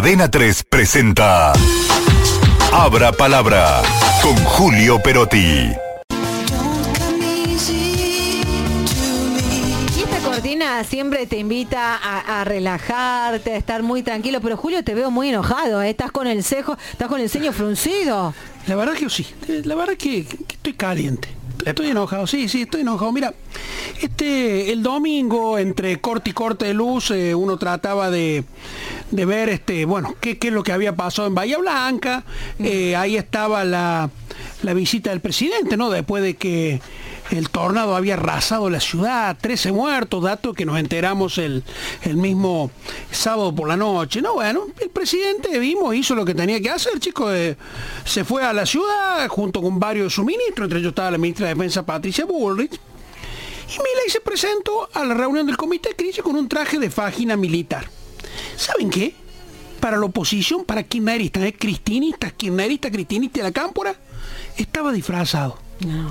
Adena 3 presenta Abra Palabra con Julio Perotti. Y esta cortina siempre te invita a, a relajarte, a estar muy tranquilo, pero Julio te veo muy enojado, ¿eh? estás con el cejo, estás con el ceño fruncido. La verdad que sí, la verdad que, que estoy caliente. Estoy enojado, sí, sí, estoy enojado. Mira, este, el domingo, entre corte y corte de luz, eh, uno trataba de, de ver, este, bueno, qué, qué es lo que había pasado en Bahía Blanca. Eh, ahí estaba la, la visita del presidente, ¿no? Después de que el tornado había arrasado la ciudad, 13 muertos, dato que nos enteramos el, el mismo sábado por la noche. No, bueno, el presidente vimos, hizo lo que tenía que hacer, chicos, eh, se fue a la ciudad junto con varios de sus ministros, entre ellos estaba la ministra de Defensa Patricia Bullrich, y Milei se presentó a la reunión del comité de crisis con un traje de fágina militar. ¿Saben qué? Para la oposición, para kirchneristas, ¿eh? cristinistas, kirchneristas, cristinistas de la cámpora, estaba disfrazado. No.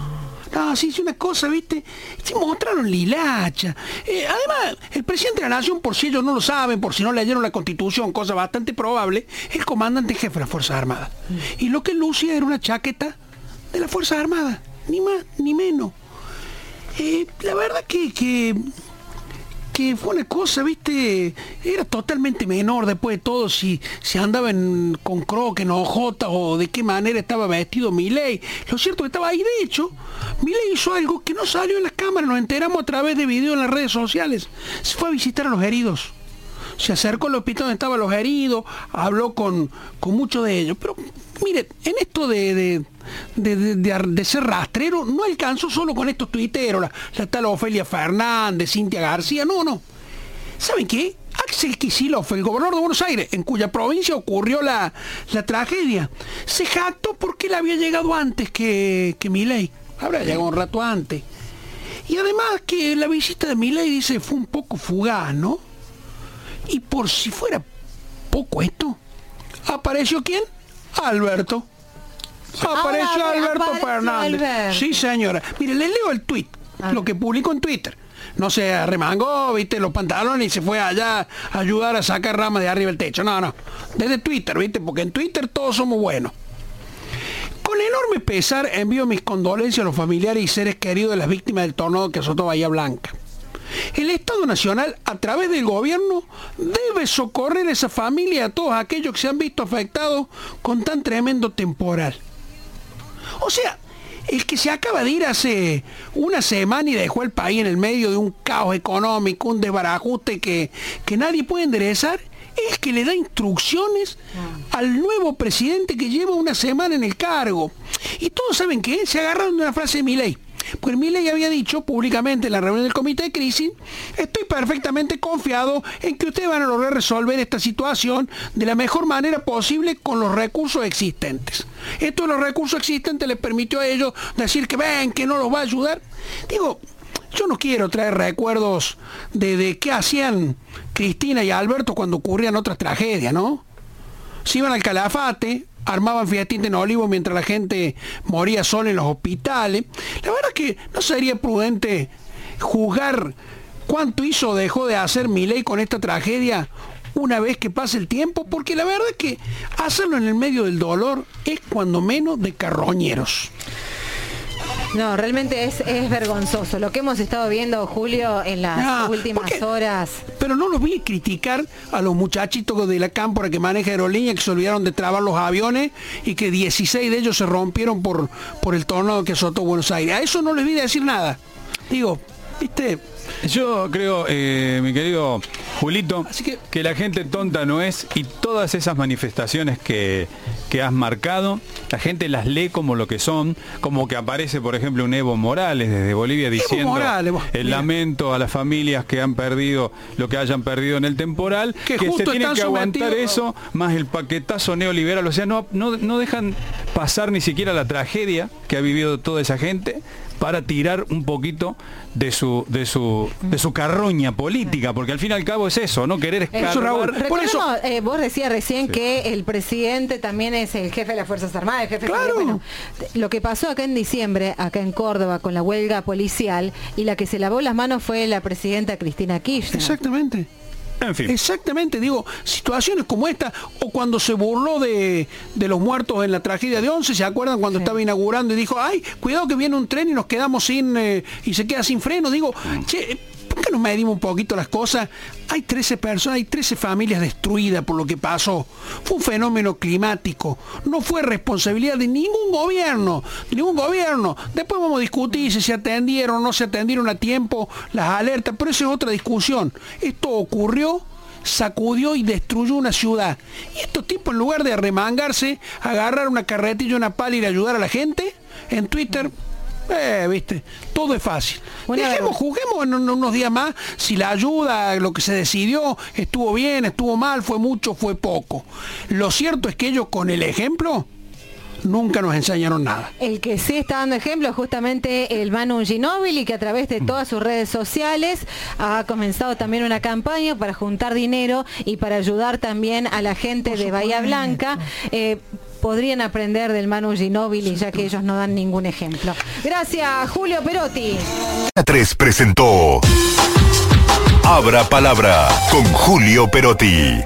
No, sí, es una cosa, ¿viste? Se mostraron lilacha. Eh, además, el presidente de la Nación, por si ellos no lo saben, por si no leyeron la Constitución, cosa bastante probable, es el comandante jefe de las Fuerzas Armadas. Y lo que lucía era una chaqueta de las Fuerzas Armadas, ni más ni menos. Eh, la verdad que, que que fue una cosa, viste, era totalmente menor después de todo si, si andaba con croque, en ojota o de qué manera estaba vestido Milei. Lo cierto que estaba ahí, de hecho, Milei hizo algo que no salió en las cámaras, nos enteramos a través de videos en las redes sociales. Se fue a visitar a los heridos. Se acercó al hospital donde estaban los heridos, habló con, con muchos de ellos. Pero mire, en esto de, de, ser rastrero, no alcanzó solo con estos tuiteros, la, la tal Ofelia Fernández, Cintia García, no, no. ¿Saben qué? Axel Kicillof, el gobernador de Buenos Aires, en cuya provincia ocurrió la, la tragedia, se jactó porque él había llegado antes que, que Milei. Habrá llegado un rato antes. Y además que la visita de Milei dice fue un poco fugaz, ¿no? Y por si fuera poco esto, ¿apareció quién? Alberto. Apareció Ahora Alberto apareció Fernández. Sí, señora. Mire, le leo el tweet, lo que publicó en Twitter. No se arremangó, viste, los pantalones y se fue allá a ayudar a sacar ramas de arriba del techo. No, no. Desde Twitter, viste, porque en Twitter todos somos buenos. Con enorme pesar envío mis condolencias a los familiares y seres queridos de las víctimas del tornado que azotó Bahía Blanca. El Estado Nacional, a través del gobierno, debe socorrer a esa familia y a todos aquellos que se han visto afectados con tan tremendo temporal. O sea, el que se acaba de ir hace una semana y dejó el país en el medio de un caos económico, un desbarajuste que, que nadie puede enderezar, es el que le da instrucciones al nuevo presidente que lleva una semana en el cargo. Y todos saben que se agarraron de una frase de Milei. Pues Milei había dicho públicamente en la reunión del comité de crisis, estoy perfectamente confiado en que ustedes van a lograr resolver esta situación de la mejor manera posible con los recursos existentes. Esto de los recursos existentes les permitió a ellos decir que ven, que no los va a ayudar. Digo, yo no quiero traer recuerdos de, de qué hacían Cristina y Alberto cuando ocurrían otras tragedias, ¿no? se iban al calafate, armaban fiestín en olivo mientras la gente moría sola en los hospitales. La verdad que no sería prudente juzgar cuánto hizo o dejó de hacer mi ley con esta tragedia una vez que pase el tiempo, porque la verdad es que hacerlo en el medio del dolor es cuando menos de carroñeros. No, realmente es, es vergonzoso. Lo que hemos estado viendo, Julio, en las Ah, últimas horas. Pero no los vi criticar a los muchachitos de la cámpora que maneja aerolínea que se olvidaron de trabar los aviones y que 16 de ellos se rompieron por, por el tornado que azotó Buenos Aires. A eso no les vi decir nada. Digo, viste, Yo creo, eh, mi querido Julito, Así que- que... la gente tonta no es y todas esas manifestaciones que, que has marcado, la gente las lee como lo que son, como que aparece, por ejemplo, un Evo Morales desde Bolivia diciendo Morales, vos, el mira. lamento a las familias que han perdido lo que hayan perdido en el temporal, Que que, se justo tiene están que aguantar eso, más el paquetazo neoliberal, o sea, no, no, no dejan pasar ni siquiera la tragedia que ha vivido toda esa gente para tirar un poquito de su de su de su carroña política, porque al fin y al cabo es eso, no querer escarbar. Raúl. Por eso- Recordemos, eh, vos decías recién que el presidente también es el jefe de las Fuerzas Armadas, el jefe de- Claro. bueno, lo que pasó acá en diciembre, acá en Córdoba, con la huelga policial, y la que se lavó las manos fue la presidenta Cristina Kirchner. exactamente. En fin. Exactamente, digo, situaciones como esta, o cuando se burló de, de los muertos en la tragedia de Once, ¿se acuerdan cuando estaba inaugurando y dijo, ay, cuidado que viene un tren y nos quedamos sin, eh, y se queda sin freno? Digo, che, ¿por qué nos medimos un poquito las cosas? Hay 13 personas, hay 13 familias destruidas por lo que pasó. Fue un fenómeno climático. No fue responsabilidad de ningún gobierno, de ningún gobierno. Después vamos a discutir si se atendieron o no se atendieron a tiempo las alertas, pero esa es otra discusión. Esto ocurrió sacudió y destruyó una ciudad. Y estos tipos, en lugar de arremangarse, agarrar una carretilla una pala y ayudar a la gente, en Twitter, eh, viste, todo es fácil. Bueno, Dejemos, juguemos en un- unos días más si la ayuda, lo que se decidió, estuvo bien, estuvo mal, fue mucho, fue poco. Lo cierto es que ellos con el ejemplo nunca nos enseñaron nada. El que sí está dando ejemplo es justamente el Manu Ginóbili, que a través de todas sus redes sociales ha comenzado también una campaña para juntar dinero y para ayudar también a la gente de Bahía Blanca. Eh, podrían aprender del Manu Ginóbili, ya que ellos no dan ningún ejemplo. Gracias, Julio Perotti. 3 presentó Abra Palabra con Julio Perotti.